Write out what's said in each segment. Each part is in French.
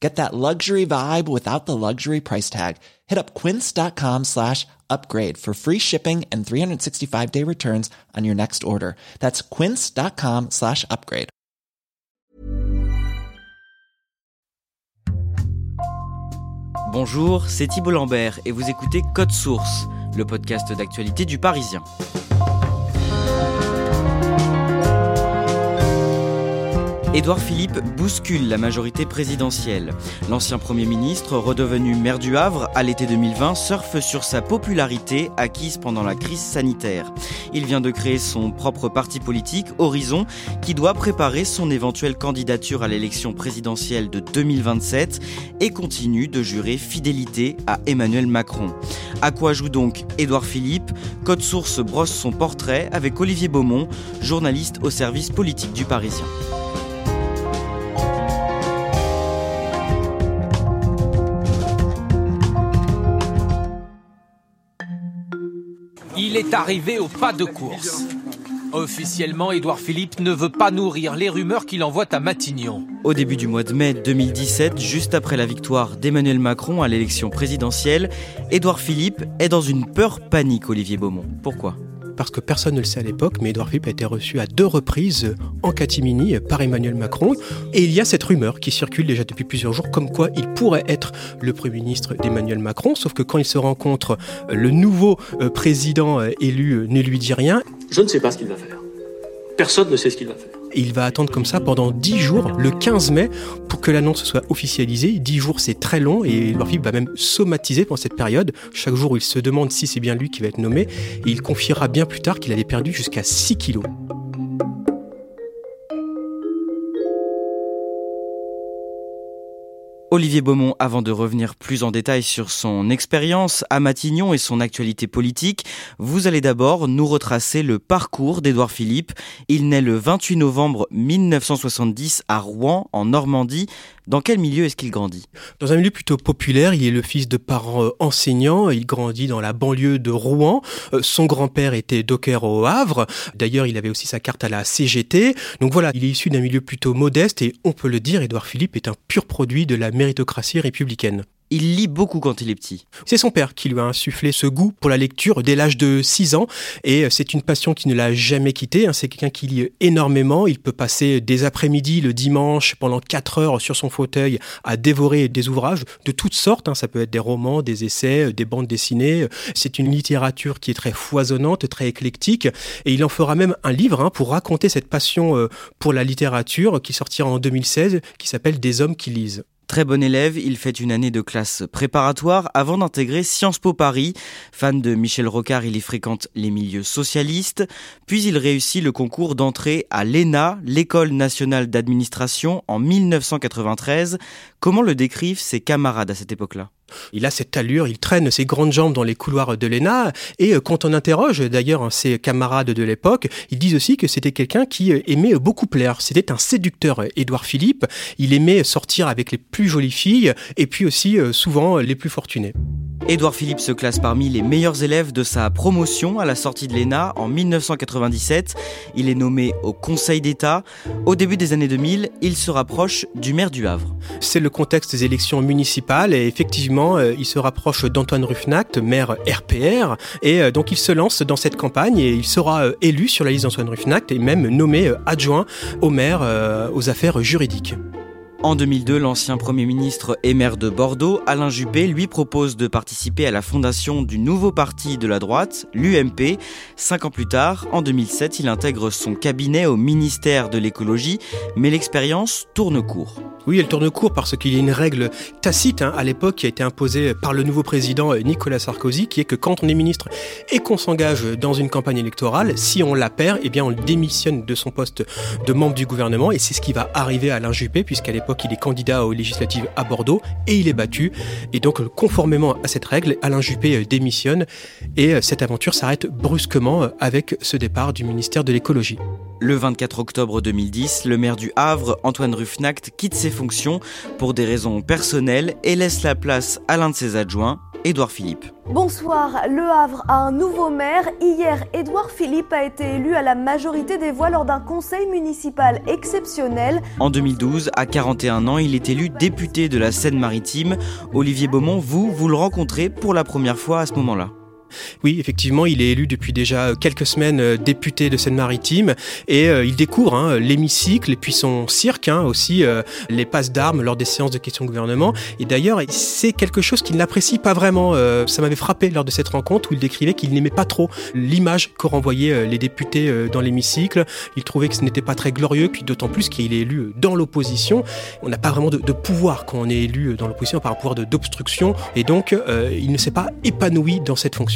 Get that luxury vibe without the luxury price tag. Hit up quince.com slash upgrade for free shipping and 365 day returns on your next order. That's quince.com slash upgrade. Bonjour, c'est Thibault Lambert et vous écoutez Code Source, le podcast d'actualité du Parisien. Édouard Philippe bouscule la majorité présidentielle. L'ancien Premier ministre, redevenu maire du Havre à l'été 2020, surfe sur sa popularité acquise pendant la crise sanitaire. Il vient de créer son propre parti politique, Horizon, qui doit préparer son éventuelle candidature à l'élection présidentielle de 2027 et continue de jurer fidélité à Emmanuel Macron. À quoi joue donc Édouard Philippe? Code Source brosse son portrait avec Olivier Beaumont, journaliste au service politique du Parisien. Est arrivé au pas de course. Officiellement, Édouard Philippe ne veut pas nourrir les rumeurs qu'il envoie à Matignon. Au début du mois de mai 2017, juste après la victoire d'Emmanuel Macron à l'élection présidentielle, Édouard Philippe est dans une peur panique, Olivier Beaumont. Pourquoi? Parce que personne ne le sait à l'époque, mais Édouard Philippe a été reçu à deux reprises en catimini par Emmanuel Macron. Et il y a cette rumeur qui circule déjà depuis plusieurs jours, comme quoi il pourrait être le Premier ministre d'Emmanuel Macron, sauf que quand il se rencontre, le nouveau euh, président euh, élu euh, ne lui dit rien. Je ne sais pas ce qu'il va faire. Personne ne sait ce qu'il va faire. Il va attendre comme ça pendant 10 jours, le 15 mai, pour que l'annonce soit officialisée. 10 jours, c'est très long et Philippe va même somatiser pendant cette période. Chaque jour, il se demande si c'est bien lui qui va être nommé et il confiera bien plus tard qu'il avait perdu jusqu'à 6 kilos. Olivier Beaumont, avant de revenir plus en détail sur son expérience à Matignon et son actualité politique, vous allez d'abord nous retracer le parcours d'Édouard Philippe. Il naît le 28 novembre 1970 à Rouen, en Normandie. Dans quel milieu est-ce qu'il grandit? Dans un milieu plutôt populaire, il est le fils de parents euh, enseignants, il grandit dans la banlieue de Rouen. Euh, son grand-père était docker au Havre, d'ailleurs il avait aussi sa carte à la CGT. Donc voilà, il est issu d'un milieu plutôt modeste et on peut le dire, Édouard Philippe est un pur produit de la méritocratie républicaine. Il lit beaucoup quand il est petit. C'est son père qui lui a insufflé ce goût pour la lecture dès l'âge de 6 ans et euh, c'est une passion qui ne l'a jamais quitté. Hein. C'est quelqu'un qui lit énormément. Il peut passer des après-midi le dimanche pendant 4 heures sur son fauteuil à dévorer des ouvrages de toutes sortes. Hein. Ça peut être des romans, des essais, des bandes dessinées. C'est une littérature qui est très foisonnante, très éclectique et il en fera même un livre hein, pour raconter cette passion euh, pour la littérature qui sortira en 2016 qui s'appelle Des hommes qui lisent. Très bon élève, il fait une année de classe préparatoire avant d'intégrer Sciences Po Paris. Fan de Michel Rocard, il y fréquente les milieux socialistes. Puis il réussit le concours d'entrée à l'ENA, l'École nationale d'administration, en 1993. Comment le décrivent ses camarades à cette époque-là? Il a cette allure, il traîne ses grandes jambes dans les couloirs de l'ENA. Et euh, quand on interroge d'ailleurs hein, ses camarades de l'époque, ils disent aussi que c'était quelqu'un qui euh, aimait beaucoup plaire. C'était un séducteur, euh, Édouard Philippe. Il aimait sortir avec les plus jolies filles et puis aussi souvent les plus fortunées. Édouard Philippe se classe parmi les meilleurs élèves de sa promotion à la sortie de l'ENA en 1997. Il est nommé au Conseil d'État. Au début des années 2000, il se rapproche du maire du Havre. C'est le contexte des élections municipales et effectivement, euh, il se rapproche d'Antoine Ruffnacht, maire RPR, et euh, donc il se lance dans cette campagne et il sera euh, élu sur la liste d'Antoine Ruffnacht et même nommé adjoint au maire aux affaires juridiques. En 2002, l'ancien Premier ministre et maire de Bordeaux, Alain Juppé, lui propose de participer à la fondation du nouveau parti de la droite, l'UMP. Cinq ans plus tard, en 2007, il intègre son cabinet au ministère de l'écologie, mais l'expérience tourne court. Oui, elle tourne court parce qu'il y a une règle tacite hein, à l'époque qui a été imposée par le nouveau président euh, Nicolas Sarkozy, qui est que quand on est ministre et qu'on s'engage dans une campagne électorale, si on la perd, eh bien on démissionne de son poste de membre du gouvernement et c'est ce qui va arriver à Alain Juppé puisqu'à l'époque il est candidat aux législatives à Bordeaux et il est battu. Et donc conformément à cette règle, Alain Juppé euh, démissionne et euh, cette aventure s'arrête brusquement avec ce départ du ministère de l'écologie. Le 24 octobre 2010, le maire du Havre, Antoine Ruffnacht, quitte ses fonctions pour des raisons personnelles et laisse la place à l'un de ses adjoints, Édouard Philippe. Bonsoir, Le Havre a un nouveau maire. Hier, Édouard Philippe a été élu à la majorité des voix lors d'un conseil municipal exceptionnel. En 2012, à 41 ans, il est élu député de la Seine-Maritime. Olivier Beaumont, vous, vous le rencontrez pour la première fois à ce moment-là. Oui, effectivement, il est élu depuis déjà quelques semaines euh, député de Seine-Maritime et euh, il découvre hein, l'hémicycle et puis son cirque, hein, aussi euh, les passes d'armes lors des séances de questions gouvernement. Et d'ailleurs, c'est quelque chose qu'il n'apprécie pas vraiment. ça m'avait frappé lors de cette rencontre où il décrivait qu'il n'aimait pas trop l'image que renvoyaient les députés dans l'hémicycle. Il trouvait que ce n'était pas très glorieux, puis d'autant plus qu'il est élu dans l'opposition. On n'a pas vraiment de, pouvoir quand on est élu dans l'opposition, par pouvoir d'obstruction, et donc il ne s'est pas épanoui dans cette fonction.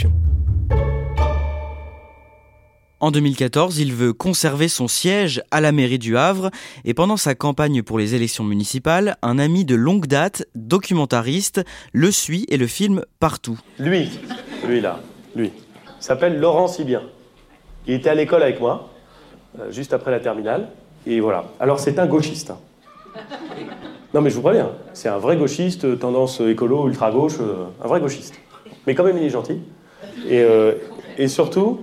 En 2014, il veut conserver son siège à la mairie du Havre et pendant sa campagne pour les élections municipales, un ami de longue date, documentariste, le suit et le filme partout. Lui, lui là, lui, s'appelle Laurent Sibien. Il était à l'école avec moi, euh, juste après la terminale, et voilà. Alors c'est un gauchiste. Hein. Non mais je vous préviens, c'est un vrai gauchiste, tendance écolo, ultra-gauche, euh, un vrai gauchiste. Mais quand même il est gentil. Et, euh, et surtout,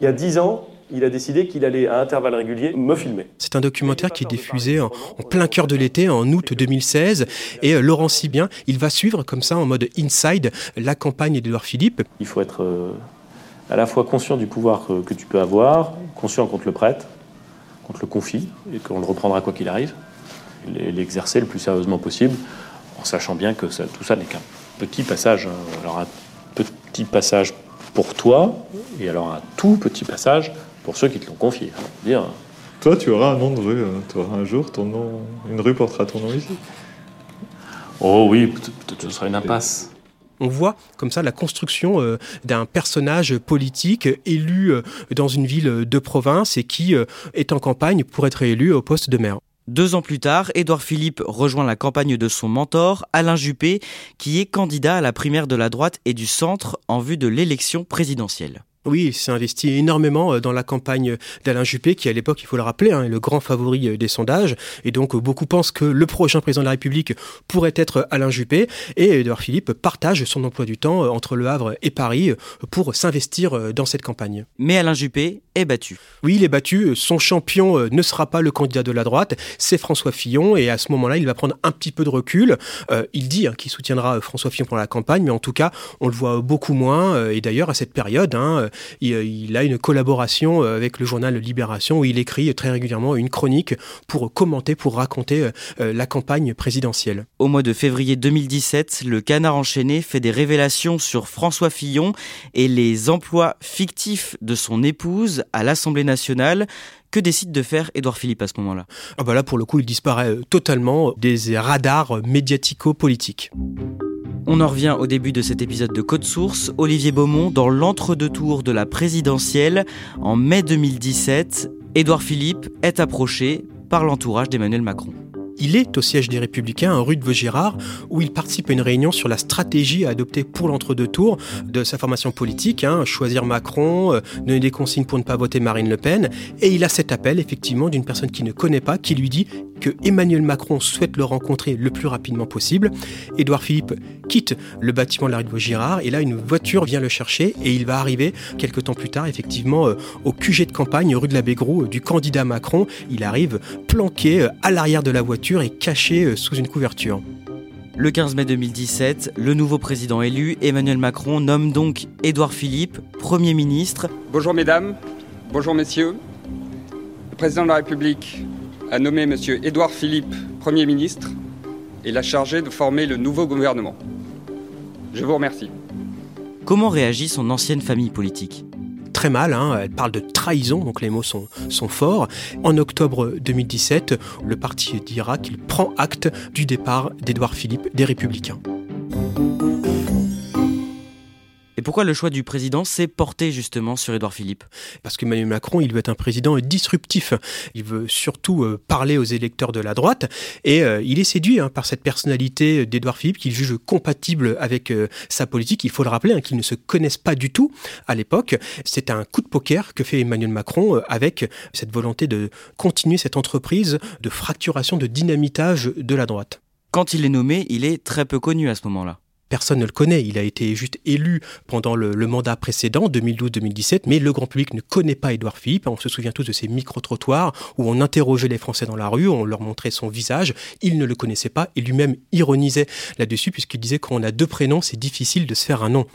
il y a dix ans, il a décidé qu'il allait à intervalles réguliers me filmer. C'est un documentaire qui est diffusé en, plein cœur de l'été, en août 2016. Et euh, Laurent Sibien, il va suivre comme ça, en mode inside, la campagne d'Edouard Philippe. Il faut être euh, à la fois conscient du pouvoir que, tu peux avoir, conscient qu'on te le prête, qu'on te le confie, et qu'on le reprendra quoi qu'il arrive, l'exercer le plus sérieusement possible, en sachant bien que tout ça n'est qu'un petit passage. Hein. Alors un petit passage pour toi, et alors un tout petit passage pour ceux qui te l'ont confié. Dire. Toi, tu auras un nom de rue, hein. tu auras un jour ton nom, une rue portera ton nom ici. Oh oui, peut-être ce sera une impasse. On voit comme ça la construction euh, d'un personnage politique élu euh, dans une ville de province et qui euh, est en campagne pour être élu au poste de maire. Deux ans plus tard, Édouard Philippe rejoint la campagne de son mentor, Alain Juppé, qui est candidat à la primaire de la droite et du centre en vue de l'élection présidentielle. Oui, il s'est investi énormément euh, dans la campagne d'Alain Juppé, qui à l'époque, il faut le rappeler, hein, est le grand favori euh, des sondages. Et donc, euh, beaucoup pensent que le prochain président de la République pourrait être Alain Juppé. Et Edouard Philippe partage son emploi du temps entre Le Havre et Paris pour s'investir dans cette campagne. Mais Alain Juppé est battu. Oui, il est battu. Son champion ne sera pas le candidat de la droite, c'est François Fillon. Et à ce moment-là, il va prendre un petit peu de recul. il dit hein, qu'il soutiendra François Fillon pour la campagne, mais en tout cas, on le voit beaucoup moins. Et d'ailleurs, à cette période, hein, il, a une collaboration euh, avec le journal Libération où il écrit très régulièrement une chronique pour commenter, pour raconter euh, euh, la campagne présidentielle. Au mois de février 2017, le Canard enchaîné fait des révélations sur François Fillon et les emplois fictifs de son épouse à l'Assemblée nationale. Que décide de faire Édouard Philippe à ce moment-là? Ah bah Là, pour le coup, il disparaît totalement des radars médiatico-politiques. On en revient au début de cet épisode de Code Source. Olivier Beaumont, dans l'entre-deux-tours de la présidentielle, en mai 2017, Édouard Philippe est approché par l'entourage d'Emmanuel Macron. Il est au siège des Républicains, rue de Vaugirard, où il participe à une réunion sur la stratégie à adopter pour l'entre-deux tours de sa formation politique, hein, choisir Macron, euh, donner des consignes pour ne pas voter Marine Le Pen. Et il a cet appel, effectivement, d'une personne qu'il ne connaît pas, qui lui dit que Emmanuel Macron souhaite le rencontrer le plus rapidement possible. Édouard Philippe quitte le bâtiment de la rue de Vaugirard, et là, une voiture vient le chercher, et il va arriver, quelques temps plus tard, effectivement, euh, au QG de campagne, rue de la Bégrou, euh, du candidat Macron. Il arrive planqué à l'arrière de la voiture est caché euh, sous une couverture. Le 15 mai 2017, le nouveau président élu, Emmanuel Macron, nomme donc Édouard Philippe Premier ministre. Bonjour mesdames, bonjour messieurs. Le président de la République a nommé M. Édouard Philippe Premier ministre et l'a chargé de former le nouveau gouvernement. Je vous remercie. Comment réagit son ancienne famille politique? Très mal, hein. elle parle de trahison, donc les mots sont, sont forts. En octobre 2017, le parti dira qu'il prend acte du départ d'Édouard Philippe des Républicains. Et pourquoi le choix du président s'est porté justement sur Édouard Philippe? Parce qu'Emmanuel Macron, il veut être un président disruptif. Il veut surtout euh, parler aux électeurs de la droite. Et euh, il est séduit hein, par cette personnalité d'Édouard Philippe qu'il juge compatible avec euh, sa politique. Il faut le rappeler, hein, qu'ils ne se connaissent pas du tout à l'époque. C'est un coup de poker que fait Emmanuel Macron avec cette volonté de continuer cette entreprise de fracturation, de dynamitage de la droite. Quand il est nommé, il est très peu connu à ce moment-là personne ne le connaît. Il a été juste élu pendant le, mandat précédent, 2012-2017, mais le grand public ne connaît pas Édouard Philippe. On se souvient tous de ces micro-trottoirs où on interrogeait les Français dans la rue, on leur montrait son visage. Il ne le connaissait pas et lui-même ironisait là-dessus puisqu'il disait qu'on a deux prénoms, c'est difficile de se faire un nom.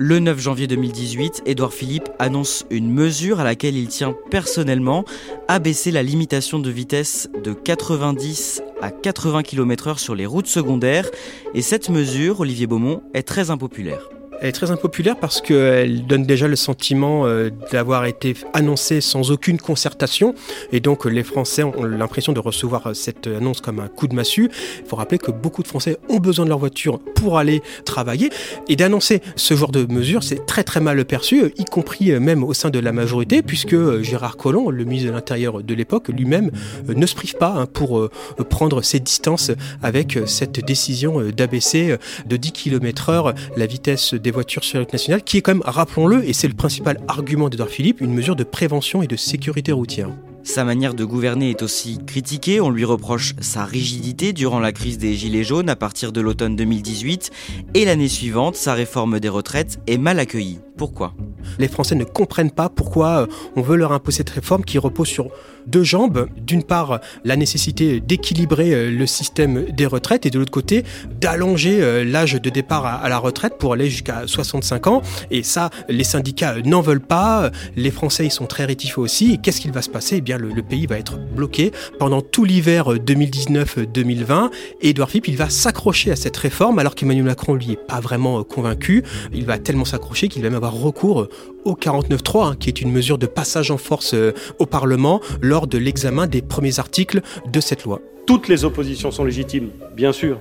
Le 9 janvier 2018, Édouard Philippe annonce une mesure à laquelle il tient personnellement, abaisser la limitation de vitesse de 90 à 80 km/h sur les routes secondaires. Et cette mesure, Olivier Beaumont, est très impopulaire. Elle est très impopulaire parce qu'elle donne déjà le sentiment euh, d'avoir été annoncée sans aucune concertation. Et donc les Français ont l'impression de recevoir cette annonce comme un coup de massue. Il faut rappeler que beaucoup de Français ont besoin de leur voiture pour aller travailler. Et d'annoncer ce genre de mesures, c'est très très mal perçu, y compris euh, même au sein de la majorité, puisque euh, Gérard Collomb, le ministre de l'Intérieur de l'époque, lui-même ne se prive pas hein, pour prendre ses distances avec cette décision d'abaisser de 10 km heure la vitesse des voitures sur la route nationale, qui est quand même, rappelons-le, et c'est le principal argument d'Edouard Philippe, une mesure de prévention et de sécurité routière. Sa manière de gouverner est aussi critiquée. On lui reproche sa rigidité durant la crise des Gilets jaunes à partir de l'automne 2018. Et l'année suivante, sa réforme des retraites est mal accueillie. Pourquoi Les Français ne comprennent pas pourquoi euh, on veut leur imposer cette réforme qui repose sur deux jambes. D'une part, la nécessité d'équilibrer euh, le système des retraites et de l'autre côté, d'allonger euh, l'âge de départ à la retraite pour aller jusqu'à 65 ans. Et ça, les syndicats n'en veulent pas. Les Français, ils sont très rétifs aussi. Et qu'est-ce qu'il va se passer? Eh bien, le, pays va être bloqué pendant tout l'hiver 2019-2020. Et Edouard Philippe, il va s'accrocher à cette réforme alors qu'Emmanuel Macron, lui, est pas vraiment convaincu. Il va tellement s'accrocher qu'il va même avoir recours au 49.3, hein, qui est une mesure de passage en force euh, au Parlement lors de l'examen des premiers articles de cette loi. Toutes les oppositions sont légitimes, bien sûr.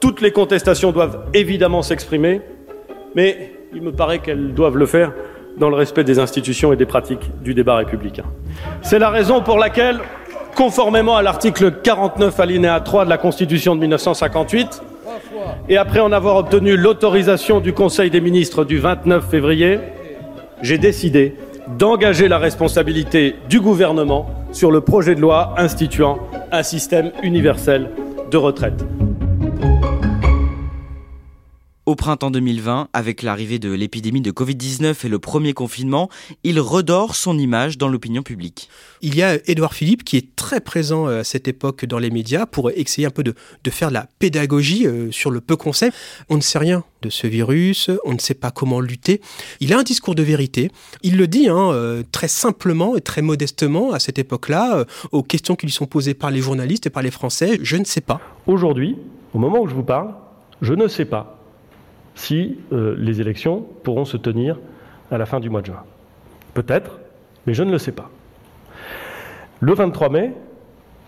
Toutes les contestations doivent évidemment s'exprimer, mais il me paraît qu'elles doivent le faire dans le respect des institutions et des pratiques du débat républicain. C'est la raison pour laquelle, conformément à l'article 49 alinéa 3 de la Constitution de 1958, et après en avoir obtenu l'autorisation du Conseil des ministres du 29 février, j'ai décidé d'engager la responsabilité du gouvernement sur le projet de loi instituant un système universel de retraite. Au printemps 2020, avec l'arrivée de l'épidémie de Covid-19 et le premier confinement, il redore son image dans l'opinion publique. Il y a Édouard Philippe qui est très présent euh, à cette époque dans les médias pour essayer un peu de, faire de la pédagogie euh, sur le peu qu'on sait. On ne sait rien de ce virus, on ne sait pas comment lutter. Il a un discours de vérité. Il le dit hein, euh, très simplement et très modestement à cette époque-là, aux questions qui lui sont posées par les journalistes et par les Français. Je ne sais pas. Aujourd'hui, au moment où je vous parle, je ne sais pas si euh, les élections pourront se tenir à la fin du mois de juin. Peut-être, mais je ne le sais pas. Le 23 mai,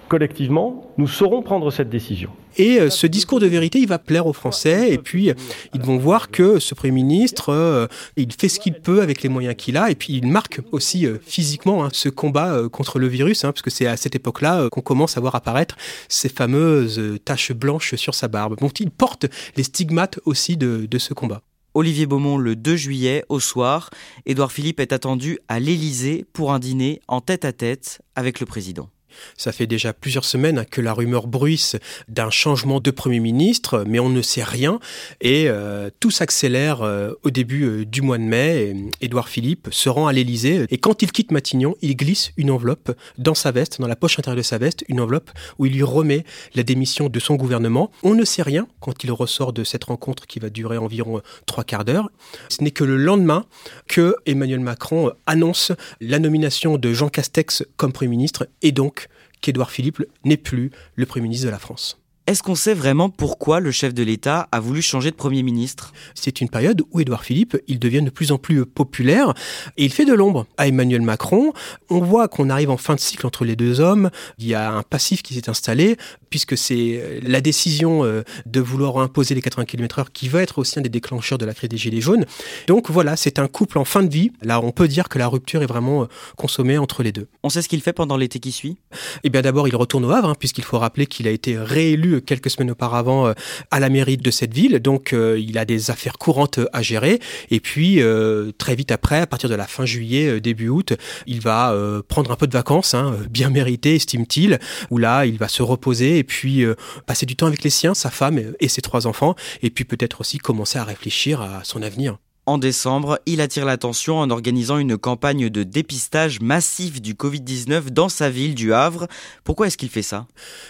collectivement, nous saurons prendre cette décision. Et euh, ce discours de vérité, il va plaire aux Français, et puis ils vont voir que ce Premier ministre, euh, il fait ce qu'il peut avec les moyens qu'il a, et puis il marque aussi euh, physiquement hein, ce combat contre le virus, hein, parce que c'est à cette époque-là qu'on commence à voir apparaître ces fameuses taches blanches sur sa barbe. Donc il porte les stigmates aussi de, de ce combat. Olivier Beaumont le 2 juillet au soir. Édouard Philippe est attendu à l'Élysée pour un dîner en tête à tête avec le président. Ça fait déjà plusieurs semaines que la rumeur bruisse d'un changement de Premier ministre, mais on ne sait rien. Et euh, tout s'accélère euh, au début euh, du mois de mai. Édouard Philippe se rend à l'Élysée et quand il quitte Matignon, il glisse une enveloppe dans sa veste, dans la poche intérieure de sa veste, une enveloppe où il lui remet la démission de son gouvernement. On ne sait rien quand il ressort de cette rencontre qui va durer environ trois quarts d'heure. Ce n'est que le lendemain que Emmanuel Macron annonce la nomination de Jean Castex comme Premier ministre et donc qu'Édouard Philippe n'est plus le Premier ministre de la France. Est-ce qu'on sait vraiment pourquoi le chef de l'État a voulu changer de Premier ministre? C'est une période où Édouard Philippe, il devient de plus en plus populaire et il fait de l'ombre à Emmanuel Macron. On voit qu'on arrive en fin de cycle entre les deux hommes. Il y a un passif qui s'est installé puisque c'est la décision euh, de vouloir imposer les 80 km/h qui va être aussi un des déclencheurs de la crise des Gilets jaunes. Donc voilà, c'est un couple en fin de vie. Là, on peut dire que la rupture est vraiment euh, consommée entre les deux. On sait ce qu'il fait pendant l'été qui suit? Eh bien d'abord, il retourne au Havre, hein, puisqu'il faut rappeler qu'il a été réélu quelques semaines auparavant euh, à la mairie de cette ville. Donc euh, il a des affaires courantes à gérer. Et puis euh, très vite après, à partir de la fin juillet, début août, il va prendre un peu de vacances, hein, bien méritées, estime-t-il, où là il va se reposer et puis passer du temps avec les siens, sa femme et ses trois enfants, et puis peut-être aussi commencer à réfléchir à son avenir. En décembre, il attire l'attention en organisant une campagne de dépistage massif du Covid-19 dans sa ville du Havre. Pourquoi est-ce qu'il fait ça?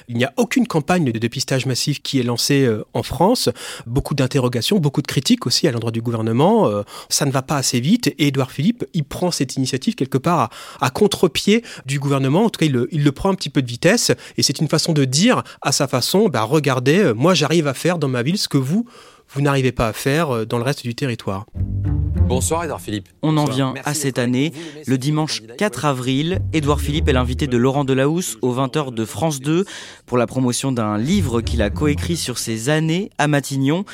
Il n'y a aucune campagne de dépistage massif qui est lancée euh, en France. Beaucoup d'interrogations, beaucoup de critiques aussi à l'endroit du gouvernement. Euh, ça ne va pas assez vite et Édouard Philippe, il prend cette initiative quelque part à, contre-pied du gouvernement. En tout cas, il le, prend un petit peu de vitesse et c'est une façon de dire à sa façon, bah, regardez, euh, moi j'arrive à faire dans ma ville ce que vous vous n'arrivez pas à faire euh, dans le reste du territoire. Bonsoir Edouard Philippe. On en vient à cette année. Le dimanche 4 avril, Edouard Philippe est l'invité de Laurent Delahousse au 20h de France 2 pour la promotion d'un livre qu'il a coécrit sur ses années à Matignon.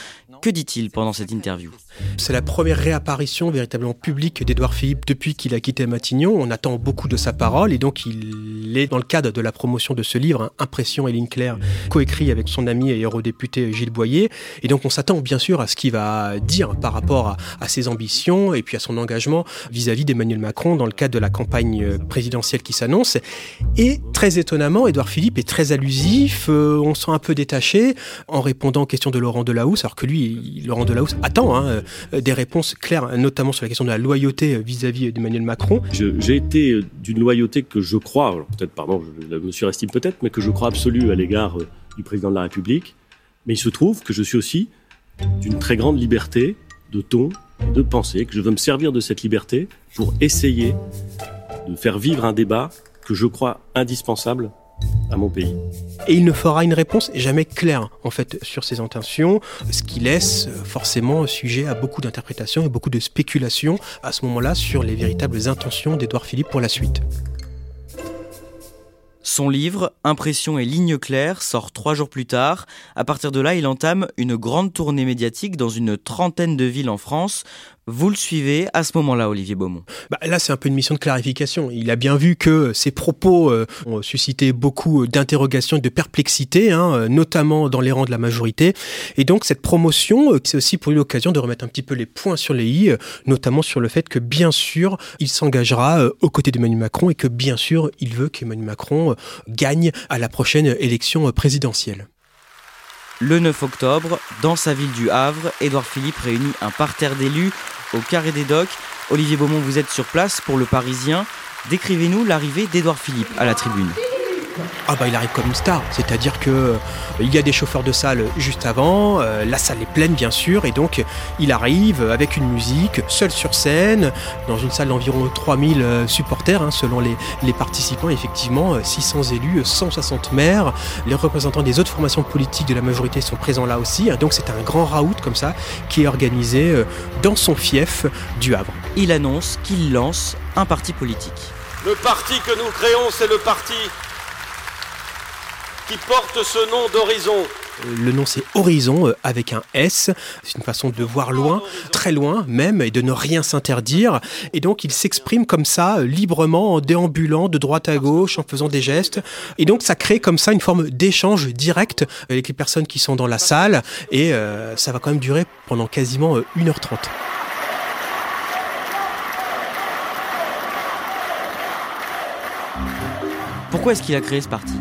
Que dit-il pendant cette interview? C'est la première réapparition véritablement publique d'Edouard Philippe depuis qu'il a quitté Matignon. On attend beaucoup de sa parole et donc il est dans le cadre de la promotion de ce livre, hein, Impression et ligne claire, coécrit avec son ami et eurodéputé Gilles Boyer. Et donc on s'attend bien sûr à ce qu'il va dire par rapport à, ses ambitions et puis à son engagement vis-à-vis d'Emmanuel Macron dans le cadre de la campagne présidentielle qui s'annonce. Et très étonnamment, Edouard Philippe est très allusif, euh, on sent un peu détaché en répondant aux questions de Laurent Delahousse, alors que lui, Laurent Delahousse attend hein, des réponses claires, notamment sur la question de la loyauté vis-à-vis d'Emmanuel Macron. J'ai été d'une loyauté que je crois, peut-être, pardon, je me surestime peut-être, mais que je crois absolue à l'égard euh, du président de la République. Mais il se trouve que je suis aussi d'une très grande liberté de ton, de pensée, que je veux me servir de cette liberté pour essayer de faire vivre un débat que je crois indispensable à mon pays. Et il ne fera une réponse jamais claire en fait sur ses intentions, ce qui laisse euh, forcément sujet à beaucoup d'interprétations et beaucoup de spéculations à ce moment-là sur les véritables intentions d'Édouard Philippe pour la suite. Son livre, Impression et lignes claires, sort trois jours plus tard. À partir de là, il entame une grande tournée médiatique dans une trentaine de villes en France. Vous le suivez à ce moment-là, Olivier Beaumont bah Là, c'est un peu une mission de clarification. Il a bien vu que ses propos euh, ont suscité beaucoup d'interrogations et de perplexité, hein, euh, notamment dans les rangs de la majorité. Et donc, cette promotion, euh, c'est aussi pour lui l'occasion de remettre un petit peu les points sur les i, notamment sur le fait que, bien sûr, il s'engagera aux côtés d'Emmanuel Macron et que, bien sûr, il veut qu'Emmanuel Macron gagne à la prochaine élection présidentielle. Le 9 octobre, dans sa ville du Havre, Édouard Philippe réunit un parterre d'élus au Carré des Docks. Olivier Beaumont, vous êtes sur place pour Le Parisien. Décrivez-nous l'arrivée d'Édouard Philippe à la tribune. Ah bah il arrive comme une star, c'est-à-dire que euh, il y a des chauffeurs de salle juste avant, euh, la salle est pleine bien sûr, et donc il arrive avec une musique, seul sur scène, dans une salle d'environ 3000 euh, supporters hein, selon les, les, participants, effectivement 600 élus, 160 maires, les représentants des autres formations politiques de la majorité sont présents là aussi, hein. donc c'est un grand raout comme ça qui est organisé dans son fief du Havre. Il annonce qu'il lance un parti politique. Le parti que nous créons, c'est le parti qui porte ce nom d'horizon. Le nom c'est Horizon euh, avec un S. C'est une façon de voir loin, très loin même, et de ne rien s'interdire. Et donc il s'exprime comme ça, euh, librement, en déambulant de droite à gauche, en faisant des gestes. Et donc ça crée comme ça une forme d'échange direct avec les personnes qui sont dans la salle. Et euh, ça va quand même durer pendant quasiment 1h30. Pourquoi est-ce qu'il a créé ce parti?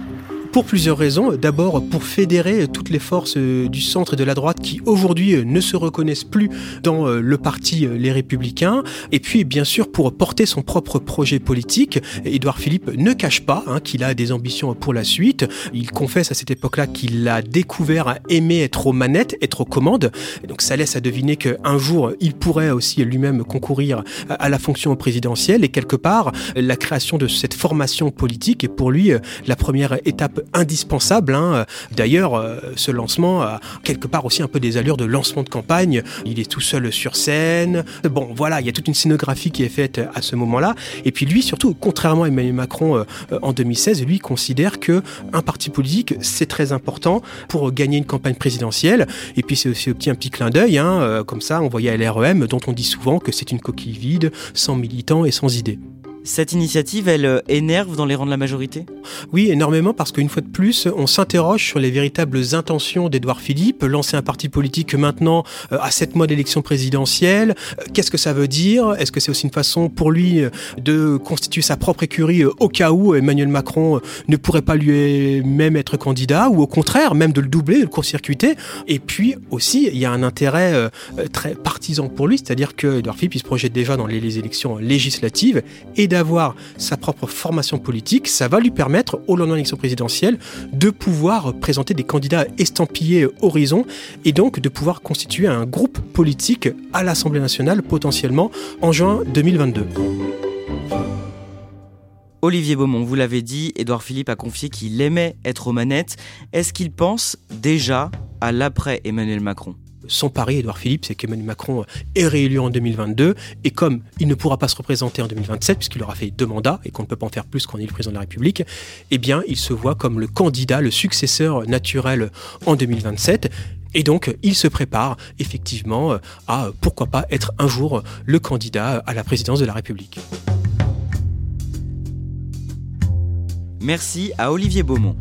Pour plusieurs raisons. D'abord, pour fédérer toutes les forces euh, du centre et de la droite qui aujourd'hui euh, ne se reconnaissent plus dans euh, le parti Les Républicains. Et puis, bien sûr, pour porter son propre projet politique. Édouard Philippe ne cache pas hein, qu'il a des ambitions pour la suite. Il confesse à cette époque-là qu'il a découvert aimer être aux manettes, être aux commandes. Donc, ça laisse à deviner qu'un jour, il pourrait aussi lui-même concourir à la fonction présidentielle. Et quelque part, la création de cette formation politique est pour lui la première étape indispensable. Hein. D'ailleurs, euh, ce lancement a quelque part aussi un peu des allures de lancement de campagne. Il est tout seul sur scène. Bon, voilà, il y a toute une scénographie qui est faite à ce moment-là. Et puis lui, surtout, contrairement à Emmanuel Macron euh, en 2016, lui considère que un parti politique, c'est très important pour gagner une campagne présidentielle. Et puis c'est aussi un petit, un petit clin d'œil, hein, euh, comme ça, on voyait à l'REM, dont on dit souvent que c'est une coquille vide, sans militants et sans idées. Cette initiative, elle euh, énerve dans les rangs de la majorité? Oui, énormément, parce qu'une fois de plus, on s'interroge sur les véritables intentions d'Edouard Philippe, lancer un parti politique maintenant euh, à sept mois d'élection présidentielle. Euh, qu'est-ce que ça veut dire? Est-ce que c'est aussi une façon pour lui de constituer sa propre écurie au cas où Emmanuel Macron ne pourrait pas lui-même être candidat, ou au contraire, même de le doubler, de le court-circuiter? Et puis aussi, il y a un intérêt très partisan pour lui, c'est-à-dire que Edouard Philippe, il se projette déjà dans les élections législatives et d'avoir sa propre formation politique, ça va lui permettre, au lendemain de l'élection présidentielle, de pouvoir présenter des candidats estampillés Horizon et donc de pouvoir constituer un groupe politique à l'Assemblée nationale potentiellement en juin 2022. Olivier Beaumont, vous l'avez dit, Édouard Philippe a confié qu'il aimait être aux manettes. Est-ce qu'il pense déjà à l'après Emmanuel Macron? Son pari, Édouard Philippe, c'est qu'Emmanuel Macron est réélu en 2022 et comme il ne pourra pas se représenter en 2027 puisqu'il aura fait deux mandats et qu'on ne peut pas en faire plus qu'on est le président de la République, eh bien, il se voit comme le candidat, le successeur naturel en 2027. Et donc, il se prépare effectivement à, pourquoi pas, être un jour le candidat à la présidence de la République. Merci à Olivier Beaumont.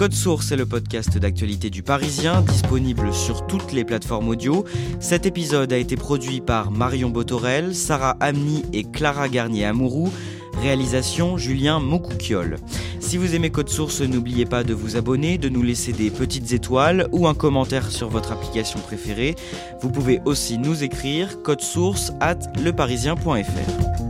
Code Source est le podcast d'actualité du Parisien, disponible sur toutes les plateformes audio. Cet épisode a été produit par Marion Botorel, Sarah Amni et Clara Garnier-Amouroux. Réalisation Julien Moncouquiole. Si vous aimez Code Source, n'oubliez pas de vous abonner, de nous laisser des petites étoiles ou un commentaire sur votre application préférée. Vous pouvez aussi nous écrire code source at leparisien.fr.